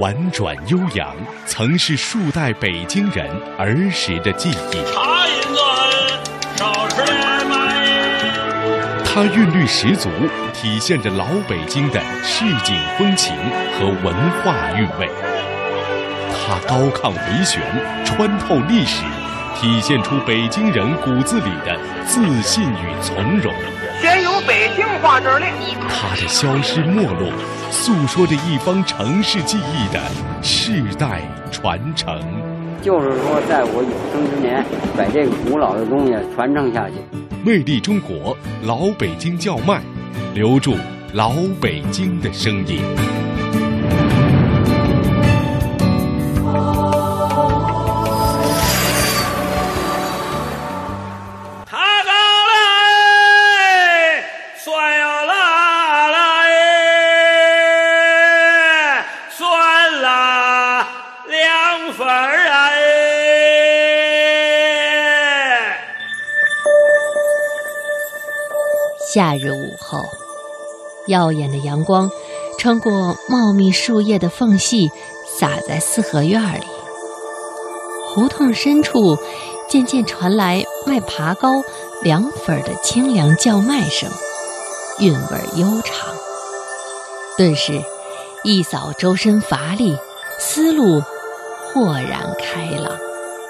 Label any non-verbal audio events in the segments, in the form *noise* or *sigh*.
婉转悠扬，曾是数代北京人儿时的记忆。茶饮子少吃点麦。它韵律十足，体现着老北京的市井风情和文化韵味。它高亢回旋，穿透历史，体现出北京人骨子里的自信与从容。先有北京话这练。它的消失没落，诉说着一方城市记忆的世代传承。就是说，在我有生之年，把这个古老的东西传承下去。魅力中国，老北京叫卖，留住老北京的声音。夏日午后，耀眼的阳光穿过茂密树叶的缝隙，洒在四合院里。胡同深处，渐渐传来卖爬糕、凉粉的清凉叫卖声，韵味悠长。顿时，一扫周身乏力，思路豁然开朗。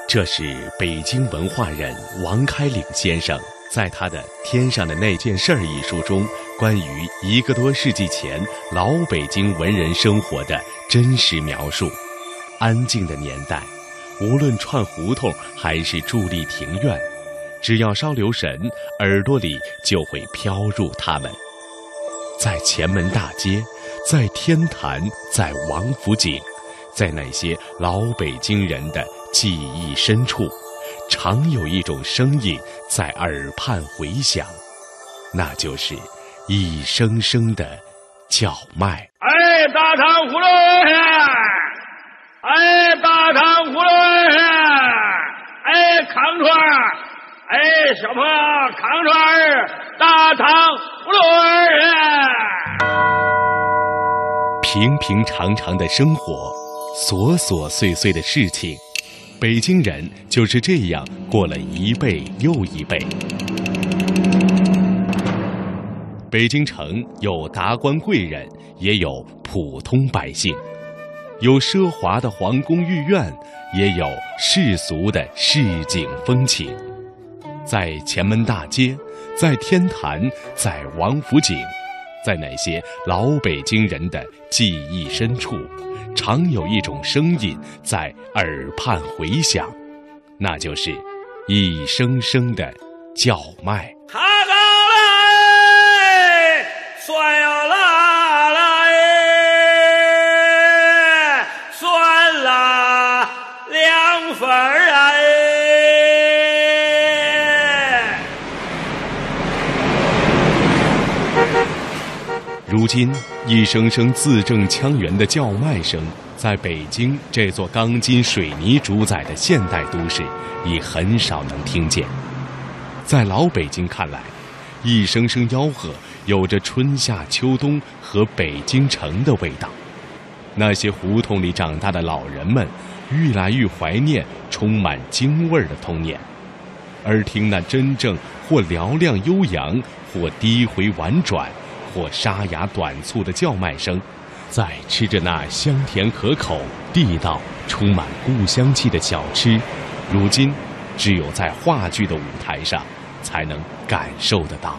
这是北京文化人王开岭先生在他的《天上的那件事儿》一书中，关于一个多世纪前老北京文人生活的真实描述。安静的年代，无论串胡同还是伫立庭院，只要稍留神，耳朵里就会飘入他们。在前门大街，在天坛，在王府井，在那些老北京人的记忆深处，常有一种声音在耳畔回响，那就是一声声的叫卖。哎，大糖葫芦哎，大糖葫芦哎，康串儿哎，小朋友，康串儿，大糖葫芦平平常常的生活，琐琐碎碎的事情，北京人就是这样过了一辈又一辈。北京城有达官贵人，也有普通百姓，有奢华的皇宫御苑，也有世俗的市井风情。在前门大街，在天坛，在王府井，在那些老北京人的记忆深处，常有一种声音在耳畔回响，那就是一声声的叫卖。他高来，算要拉来，算了两份儿啊。如今，一声声字正腔圆的叫卖声，在北京这座钢筋水泥主宰的现代都市，已很少能听见。在老北京看来，一声声吆喝有着春夏秋冬和北京城的味道。那些胡同里长大的老人们，愈来愈怀念充满京味儿的童年，而听那真正或嘹亮悠扬，或低回婉转。或沙哑短促的叫卖声，在吃着那香甜可口、地道、充满故乡气的小吃，如今只有在话剧的舞台上才能感受得到。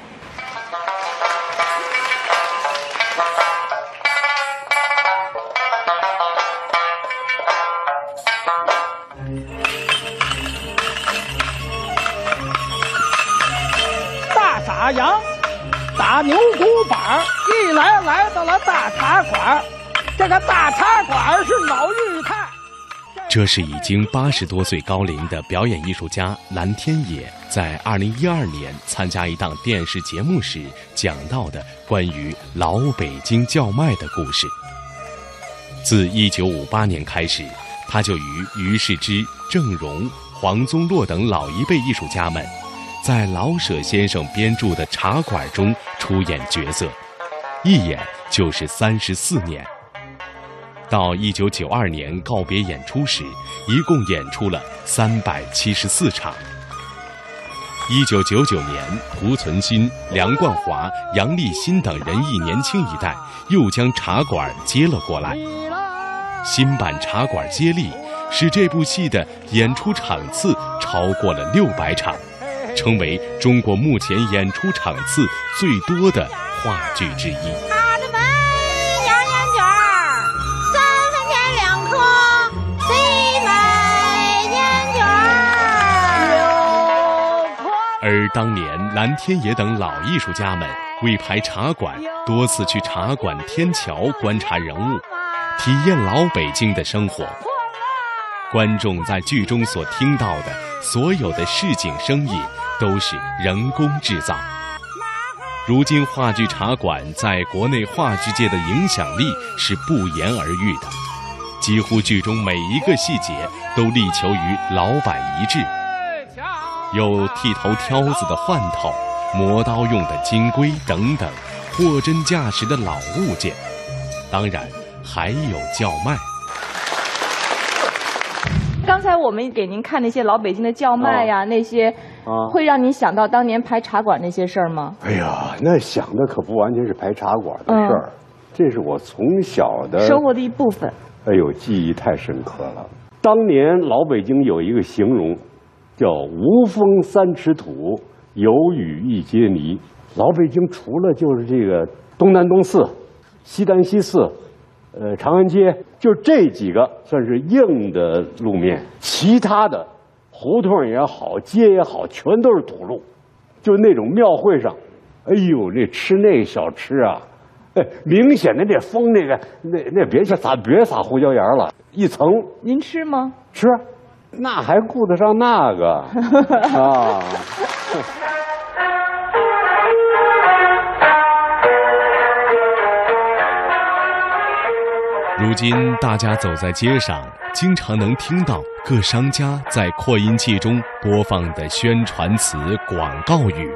大傻羊。打牛骨板一来来到了大茶馆，这个大茶馆是老裕泰。这是已经八十多岁高龄的表演艺术家蓝天野在二零一二年参加一档电视节目时讲到的关于老北京叫卖的故事。自一九五八年开始，他就与于世之、郑融、黄宗洛等老一辈艺术家们。在老舍先生编著的《茶馆》中出演角色，一演就是三十四年。到一九九二年告别演出时，一共演出了三百七十四场。一九九九年，胡存新、梁冠华、杨立新等人艺年轻一代又将茶馆接了过来。新版茶馆接力，使这部戏的演出场次超过了六百场，成为中国目前演出场次最多的话剧之一。而当年蓝天野等老艺术家们为排茶馆，多次去茶馆天桥观察人物，体验老北京的生活。观众在剧中所听到的所有的市井声音，都是人工制造。如今话剧茶馆在国内话剧界的影响力是不言而喻的，几乎剧中每一个细节都力求与老板一致。有剃头挑子的换头，磨刀用的金龟等等，货真价实的老物件。当然，还有叫卖。刚才我们给您看那些老北京的叫卖呀，那些啊，会让您想到当年排茶馆那些事儿吗？哎呀，那想的可不完全是排茶馆的事儿，这是我从小的生活的一部分。哎呦，记忆太深刻了。当年老北京有一个形容。叫无风三尺土，有雨一街泥。老北京除了就是这个东南东四、西单西四，呃，长安街，就这几个算是硬的路面，其他的胡同也好，街也好，全都是土路。就那种庙会上，哎呦，那吃那小吃啊，哎，明显的那风，那个那那别撒别撒胡椒盐了，一层。您吃吗？吃。那还顾得上那个 *laughs* 啊？*laughs* 如今大家走在街上，经常能听到各商家在扩音器中播放的宣传词、广告语，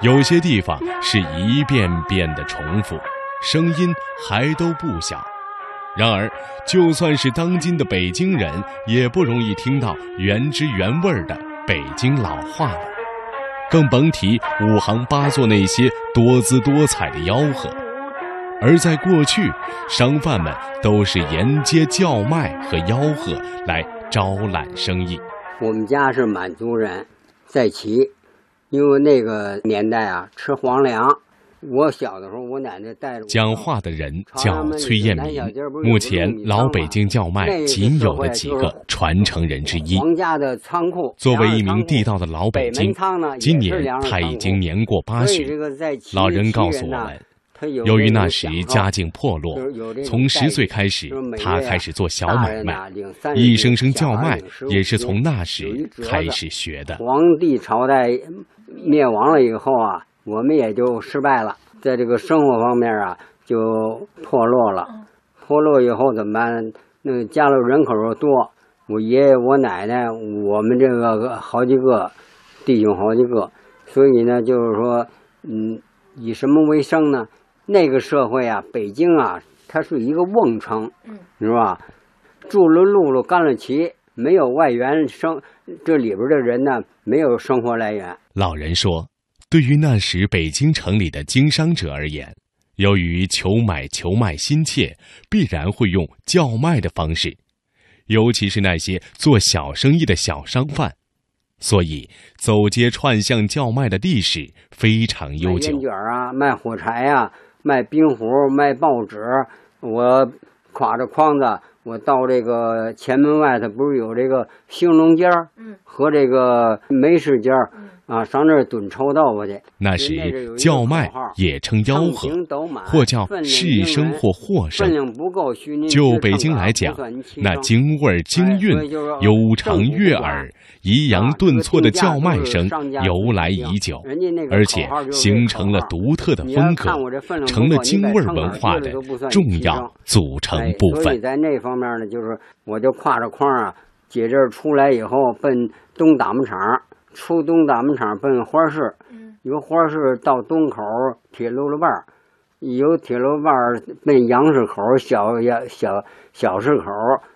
有些地方是一遍遍的重复，声音还都不小。然而，就算是当今的北京人，也不容易听到原汁原味的北京老话了，更甭提五行八作那些多姿多彩的吆喝。而在过去，商贩们都是沿街叫卖和吆喝来招揽生意。我们家是满族人，在齐，因为那个年代啊，吃皇粮。我小的时候，我奶奶带着讲话的人叫崔艳民，目前老北京叫卖仅有的几个传承人之一。皇家的仓库。作为一名地道的老北京，今年他已经年过八旬。老人告诉我们，由于那时家境破落，从十岁开始，他开始做小买卖，一声声叫卖也是从那时开始学的。皇帝朝代灭亡了以后啊。我们也就失败了，在这个生活方面啊，就破落了。破落以后怎么办？那家里人口又多，我爷爷、我奶奶，我们这个好几个弟兄，好几个，所以呢，就是说，嗯，以什么为生呢？那个社会啊，北京啊，它是一个瓮城，是吧？住了路了，干了旗，没有外援生，这里边的人呢，没有生活来源。老人说。对于那时北京城里的经商者而言，由于求买求卖心切，必然会用叫卖的方式，尤其是那些做小生意的小商贩，所以走街串巷叫卖的历史非常悠久。卖烟卷啊，卖火柴呀，卖冰壶，卖报纸，我挎着筐子。我到这个前门外头，不是有这个兴隆街儿，和这个梅市街儿，啊，上那儿蹲臭豆腐去。那时叫卖也称吆喝，或叫市声或货声。就北京来讲，那京味儿、京韵、悠长悦耳、抑扬顿挫的叫卖声由来已久，而且形成了独特的风格，成了京味文化的重要组成部分。在那方面呢，就是我就挎着筐啊，解这儿出来以后，奔东打木厂，出东大门厂奔花市，由花市到东口铁路路半儿，有铁路弯奔杨市口小小小小市口，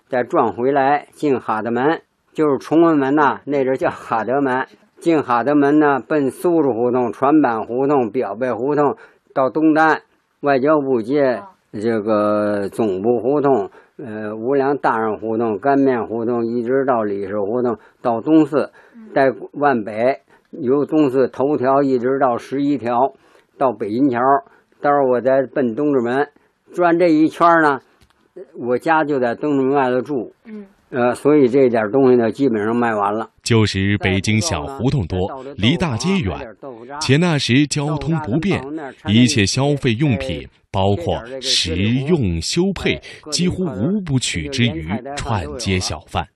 再转回来进哈德门，就是崇文门呐，那阵叫哈德门。进哈德门呢，奔苏州胡同、船板胡同、表背胡同，到东单外交部街这个总部胡同，呃，无良大人胡同、干面胡同，一直到李氏胡同，到东四，在万北由东四头条一直到十一条，到北银桥。到时候我再奔东直门，转这一圈呢，我家就在东直门外头住。嗯。呃，所以这点东西呢，基本上卖完了。旧时北京小胡同多，离大街远，且那时交通不便，一切消费用品，包括食用修配，几乎无不取之于串街小贩。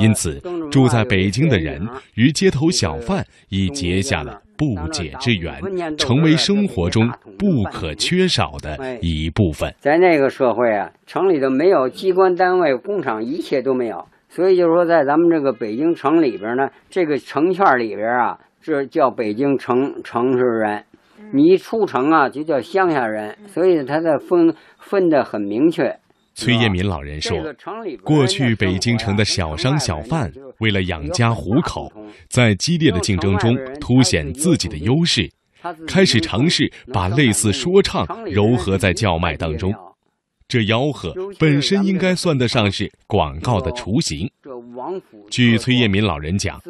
因此，住在北京的人与街头小贩已结下了不解之缘，成为生活中不可缺少的一部分。在那个社会啊，城里头没有机关单位、工厂，一切都没有。所以就是说，在咱们这个北京城里边呢，这个城圈里边啊，这叫北京城城市人；你一出城啊，就叫乡下人。所以它的分分的很明确。崔业民老人说：“过去北京城的小商小贩为了养家糊口，在激烈的竞争中凸显自己的优势，开始尝试把类似说唱糅合在叫卖当中。这吆喝本身应该算得上是广告的雏形。据崔业民老人讲，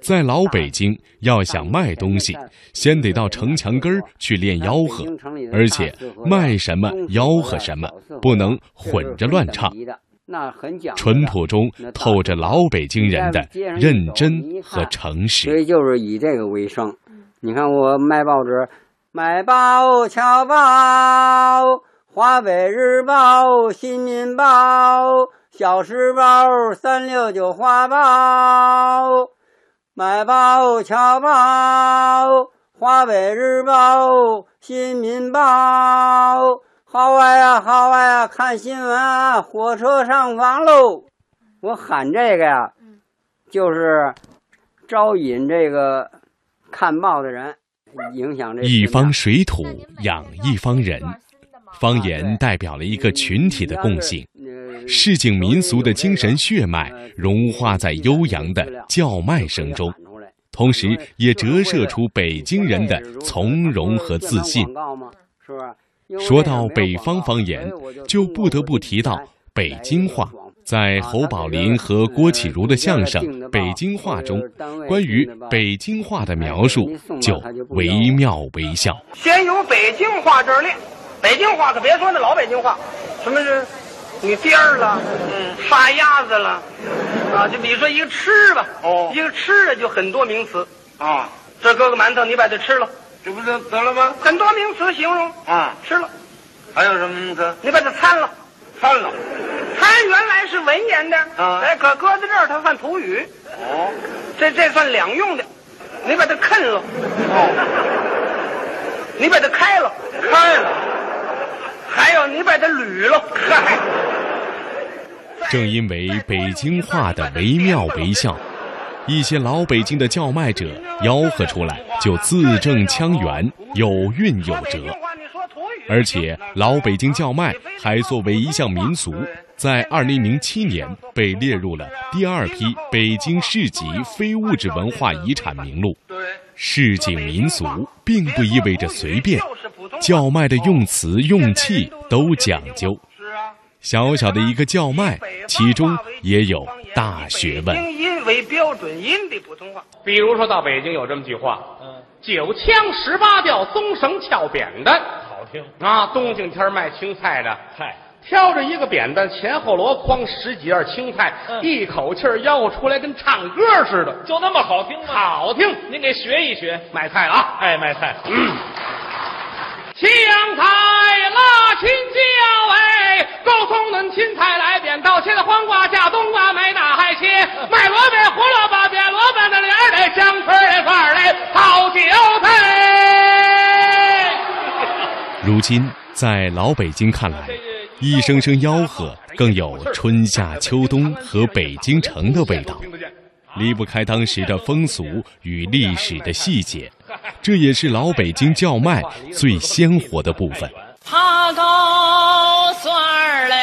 在老北京要想卖东西，先得到城墙根儿去练吆喝，而且卖什么吆喝什么，不能混着乱唱。淳朴中透着老北京人的认真和诚实。所以就是以这个为生。你看我卖报纸，卖报瞧报。华北日报、新民报、小时报、三六九花报，买报、侨报、华北日报、新民报，好啊呀，好啊呀，看新闻啊，火车上房喽！我喊这个呀，就是招引这个看报的人，影响这一方水土养一方人。方言代表了一个群体的共性，市井民俗的精神血脉融化在悠扬的叫卖声中，同时也折射出北京人的从容和自信。说到北方方言，就不得不提到北京话。在侯宝林和郭启儒的相声《北京话》中，关于北京话的描述就惟妙惟肖。先由北京话这儿练。北京话可别说那老北京话，什么是，你颠儿了，嗯，杀鸭子了，啊，就比如说一个吃吧，哦，一个吃的就很多名词，啊，这搁个馒头，你把它吃了，这不就得了吗？很多名词形容，啊，吃了，还有什么名词？你把它参了，参了，参原来是文言的，啊，哎，可搁在这儿它算土语，哦，这这算两用的，你把它啃了，哦，你把它开了，开了。还有你把它捋了，嗨！正因为北京话的惟妙惟肖，一些老北京的叫卖者吆喝出来就字正腔圆、有韵有辙。而且老北京叫卖还作为一项民俗，在二零零七年被列入了第二批北京市级非物质文化遗产名录。市井民俗并不意味着随便。叫卖的用词用气都讲究，小小的一个叫卖，其中也有大学问。音为标准音的普通话，比如说到北京有这么句话：“嗯，九腔十八调，松绳翘扁担。”好听啊！冬景天卖青菜的，嗨，挑着一个扁担，前后箩筐十几样青菜，一口气吆喝出来，跟唱歌似的，就那么好听吗？好听，您给学一学。买菜了啊！哎，卖菜。香菜辣青椒哎，够送恁青菜来扁豆，切的黄瓜下冬瓜，买大海切，卖萝卜胡萝卜扁萝卜那脸儿嘞，香椿儿块儿嘞，好韭菜。如今在老北京看来，一声声吆喝更有春夏秋冬和北京城的味道。离不开当时的风俗与历史的细节，这也是老北京叫卖最鲜活的部分。爬高算儿嘞，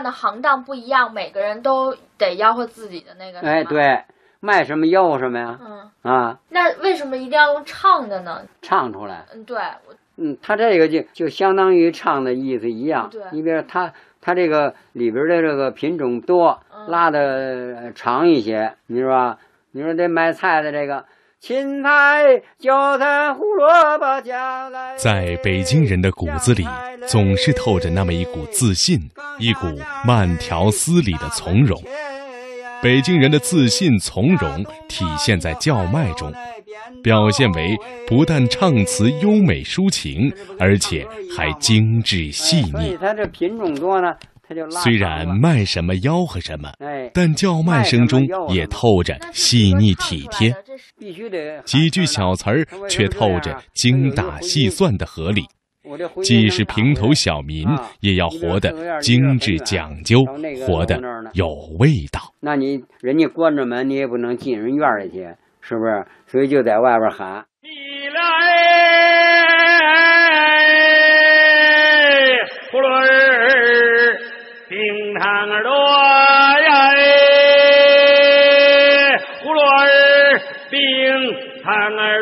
干的行当不一样，每个人都得吆喝自己的那个。哎，对，卖什么吆喝什么呀？嗯。啊，那为什么一定要用唱的呢？唱出来。嗯，对。嗯，他这个就就相当于唱的意思一样。对。你比如他他这个里边的这个品种多，拉的长一些，你说吧？你说这卖菜的这个芹菜、韭菜、胡萝卜、加来。在北京人的骨子里，总是透着那么一股自信，一股慢条斯理的从容。北京人的自信从容体现在叫卖中，表现为不但唱词优美抒情，而且还精致细腻。它这品种多呢，虽然卖什么吆喝什么，哎，但叫卖声中也透着细腻体贴，几句小词儿却透着精打细算的合理。既是平头小民，也要活得精致讲究，活得有味道。那你人家关着门，你也不能进人院里去，是不是？所以就在外边喊：“你来，长耳朵呀，哎！葫芦儿，冰糖儿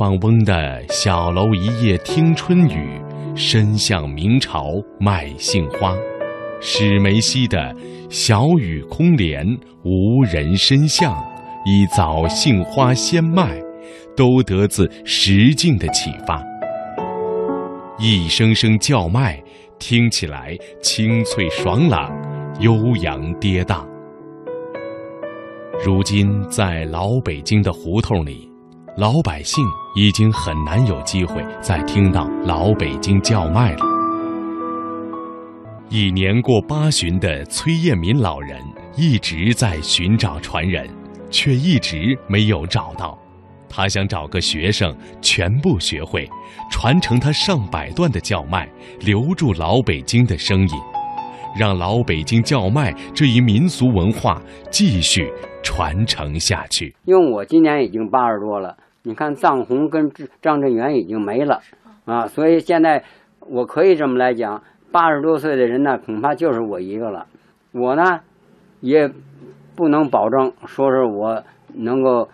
放翁的小楼一夜听春雨，深巷明朝卖杏花。史梅溪的小雨空帘，无人深巷，一早杏花先卖，都得自石径的启发。一声声叫卖，听起来清脆爽朗，悠扬跌宕。如今在老北京的胡同里，老百姓已经很难有机会再听到老北京叫卖了。已年过八旬的崔彦民老人一直在寻找传人，却一直没有找到。他想找个学生全部学会，传承他上百段的叫卖，留住老北京的声音，让老北京叫卖这一民俗文化继续传承下去。因为我今年已经八十多了，你看藏红跟张振元已经没了，啊，所以现在我可以这么来讲。八十多岁的人呢，恐怕就是我一个了。我呢，也不能保证说是我能够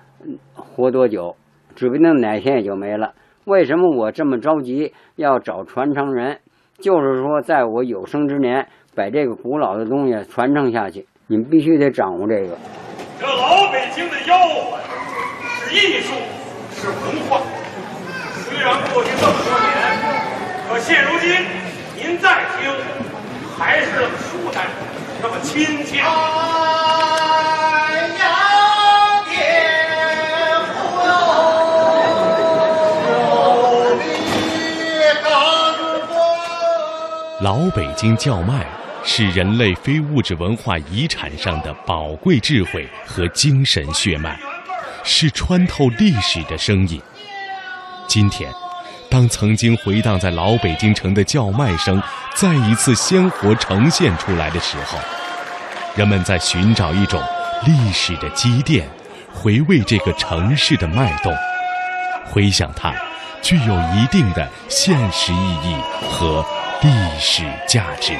活多久，指不定哪天也就没了。为什么我这么着急要找传承人？就是说，在我有生之年，把这个古老的东西传承下去。你们必须得掌握这个。这老北京的吆喝是艺术，是文化。虽然过去这么多年，可现如今。您再听，还是那么舒坦，那么亲切。老北京叫卖是人类非物质文化遗产上的宝贵智慧和精神血脉，是穿透历史的声音。今天。当曾经回荡在老北京城的叫卖声再一次鲜活呈现出来的时候，人们在寻找一种历史的积淀，回味这个城市的脉动，回想它具有一定的现实意义和历史价值。